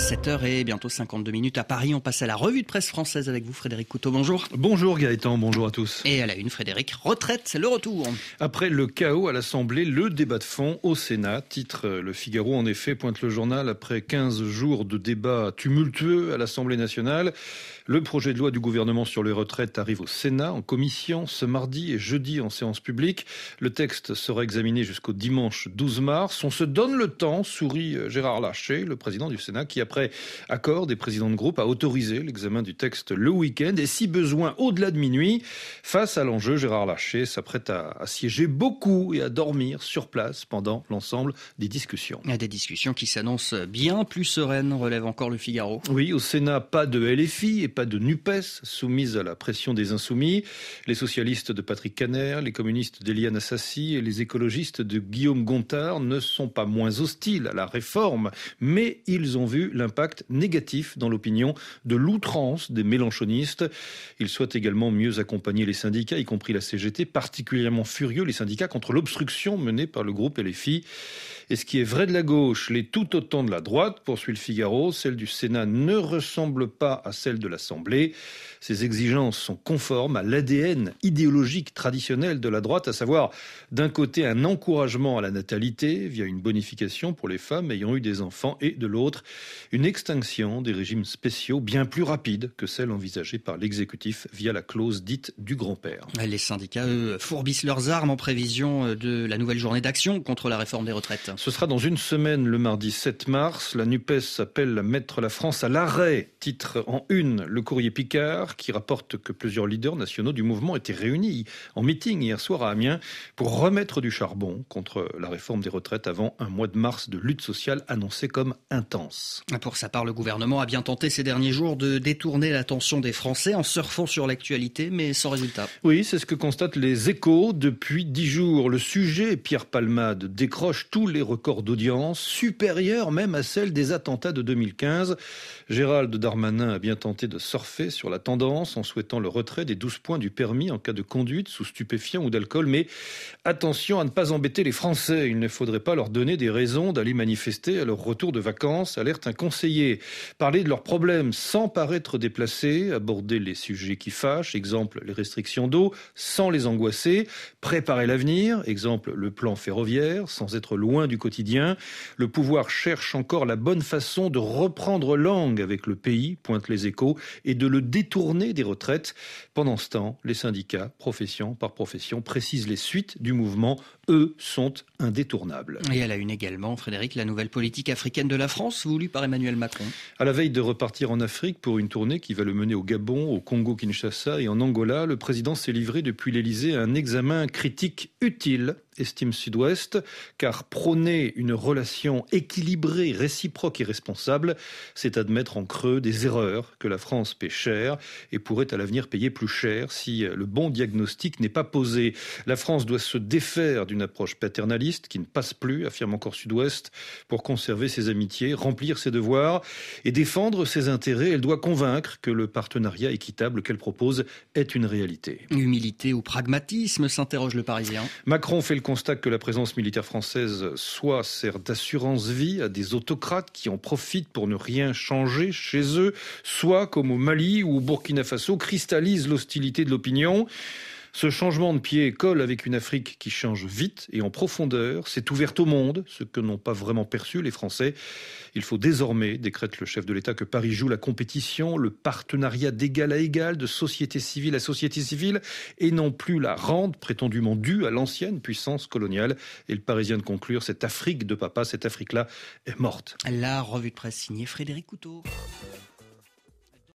7h et bientôt 52 minutes à Paris. On passe à la revue de presse française avec vous, Frédéric Couteau. Bonjour. Bonjour Gaëtan, bonjour à tous. Et à la une, Frédéric, retraite, c'est le retour. Après le chaos à l'Assemblée, le débat de fond au Sénat. Titre Le Figaro, en effet, pointe le journal après 15 jours de débat tumultueux à l'Assemblée nationale. Le projet de loi du gouvernement sur les retraites arrive au Sénat en commission ce mardi et jeudi en séance publique. Le texte sera examiné jusqu'au dimanche 12 mars. On se donne le temps, sourit Gérard Larcher, le président du Sénat, qui après accord des présidents de groupe a autorisé l'examen du texte le week-end et si besoin au-delà de minuit. Face à l'enjeu, Gérard Larcher s'apprête à, à, siéger beaucoup et à dormir sur place pendant l'ensemble des discussions. Des discussions qui s'annoncent bien plus sereines, relève encore le Figaro. Oui, au Sénat, pas de LFI et pas de NUPES soumise à la pression des insoumis. Les socialistes de Patrick Caner, les communistes d'Eliane Assassi et les écologistes de Guillaume Gontard ne sont pas moins hostiles à la réforme, mais ils ont vu l'impact négatif dans l'opinion de l'outrance des mélanchonistes. Ils souhaitent également mieux accompagner les syndicats, y compris la CGT, particulièrement furieux les syndicats contre l'obstruction menée par le groupe LFI. Et ce qui est vrai de la gauche l'est tout autant de la droite, poursuit le Figaro. Celle du Sénat ne ressemble pas à celle de l'Assemblée. Ces exigences sont conformes à l'ADN idéologique traditionnel de la droite, à savoir d'un côté un encouragement à la natalité via une bonification pour les femmes ayant eu des enfants et de l'autre une extinction des régimes spéciaux bien plus rapide que celle envisagée par l'exécutif via la clause dite du grand-père. Les syndicats, eux, fourbissent leurs armes en prévision de la nouvelle journée d'action contre la réforme des retraites. Ce sera dans une semaine, le mardi 7 mars. La NUPES appelle à mettre la France à l'arrêt. Titre en une, le courrier Picard, qui rapporte que plusieurs leaders nationaux du mouvement étaient réunis en meeting hier soir à Amiens pour remettre du charbon contre la réforme des retraites avant un mois de mars de lutte sociale annoncé comme intense. Pour sa part, le gouvernement a bien tenté ces derniers jours de détourner l'attention des Français en surfant sur l'actualité, mais sans résultat. Oui, c'est ce que constatent les échos depuis dix jours. Le sujet, Pierre Palmade, décroche tous les record d'audience, supérieur même à celle des attentats de 2015. Gérald Darmanin a bien tenté de surfer sur la tendance en souhaitant le retrait des 12 points du permis en cas de conduite sous stupéfiants ou d'alcool. Mais attention à ne pas embêter les Français. Il ne faudrait pas leur donner des raisons d'aller manifester à leur retour de vacances, alerte un Parler de leurs problèmes sans paraître déplacé, aborder les sujets qui fâchent, exemple les restrictions d'eau, sans les angoisser, préparer l'avenir, exemple le plan ferroviaire, sans être loin du quotidien. Le pouvoir cherche encore la bonne façon de reprendre langue avec le pays, pointent les échos, et de le détourner des retraites. Pendant ce temps, les syndicats, profession par profession, précisent les suites du mouvement. Eux sont indétournables. Et elle a une également, Frédéric, la nouvelle politique africaine de la France, voulue par Emmanuel À la veille de repartir en Afrique pour une tournée qui va le mener au Gabon, au Congo-Kinshasa et en Angola, le président s'est livré depuis l'Elysée à un examen critique utile estime Sud-Ouest, car prôner une relation équilibrée, réciproque et responsable, c'est admettre en creux des erreurs que la France paie cher et pourrait à l'avenir payer plus cher si le bon diagnostic n'est pas posé. La France doit se défaire d'une approche paternaliste qui ne passe plus, affirme encore Sud-Ouest, pour conserver ses amitiés, remplir ses devoirs et défendre ses intérêts. Elle doit convaincre que le partenariat équitable qu'elle propose est une réalité. Humilité ou pragmatisme, s'interroge le Parisien. Macron fait le constate que la présence militaire française soit sert d'assurance vie à des autocrates qui en profitent pour ne rien changer chez eux, soit comme au Mali ou au Burkina Faso cristallise l'hostilité de l'opinion. Ce changement de pied colle avec une Afrique qui change vite et en profondeur, s'est ouverte au monde, ce que n'ont pas vraiment perçu les Français. Il faut désormais, décrète le chef de l'État, que Paris joue la compétition, le partenariat d'égal à égal, de société civile à société civile, et non plus la rente prétendument due à l'ancienne puissance coloniale. Et le Parisien de conclure, cette Afrique de papa, cette Afrique-là est morte. La revue de presse signée Frédéric Couteau.